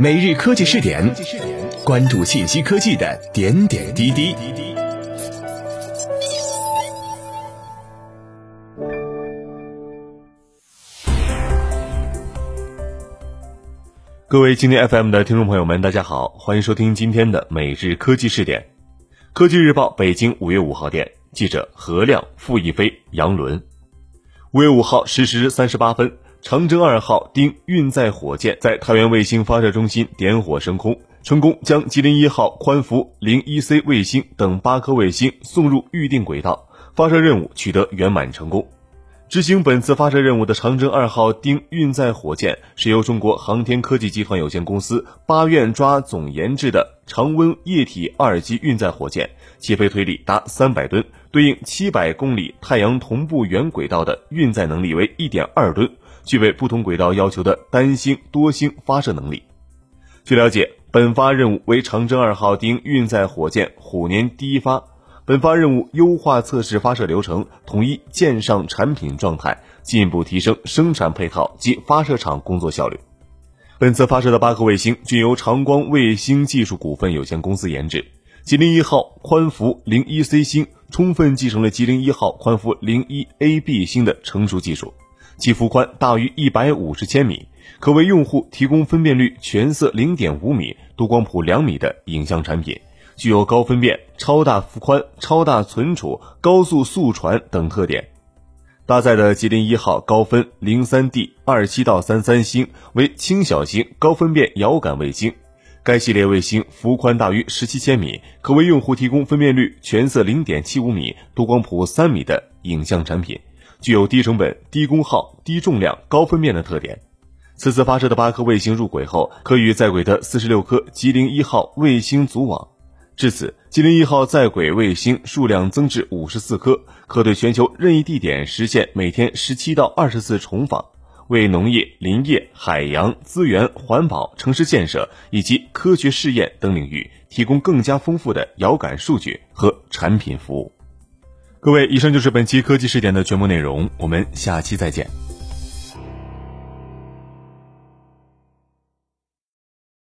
每日科技试点，关注信息科技的点点滴滴。各位今天 FM 的听众朋友们，大家好，欢迎收听今天的每日科技试点。科技日报北京五月五号电，记者何亮、付一飞、杨伦。五月五号十时三十八分。长征二号丁运载火箭在太原卫星发射中心点火升空，成功将吉林一号宽幅零一 C 卫星等八颗卫星送入预定轨道，发射任务取得圆满成功。执行本次发射任务的长征二号丁运载火箭是由中国航天科技集团有限公司八院抓总研制的常温液体二级运载火箭，起飞推力达三百吨，对应七百公里太阳同步圆轨道的运载能力为一点二吨。具备不同轨道要求的单星、多星发射能力。据了解，本发任务为长征二号丁运载火箭虎年第一发。本发任务优化测试发射流程，统一舰上产品状态，进一步提升生产配套及发射场工作效率。本次发射的八颗卫星均由长光卫星技术股份有限公司研制。吉林一号宽幅零一 C 星充分继承了吉林一号宽幅零一 AB 星的成熟技术。其幅宽大于一百五十千米，可为用户提供分辨率全色零点五米、多光谱两米的影像产品，具有高分辨、超大幅宽、超大存储、高速速传等特点。搭载的吉林一号高分零三 D 二七到三三星为轻小型高分辨遥感卫星，该系列卫星幅宽大于十七千米，可为用户提供分辨率全色零点七五米、多光谱三米的影像产品。具有低成本、低功耗、低重量、高分辨的特点。此次发射的八颗卫星入轨后，可与在轨的四十六颗吉林一号卫星组网。至此，吉林一号在轨卫星数量增至五十四颗，可对全球任意地点实现每天十七到二十次重访，为农业、林业、海洋资源、环保、城市建设以及科学试验等领域提供更加丰富的遥感数据和产品服务。各位，以上就是本期科技视点的全部内容，我们下期再见。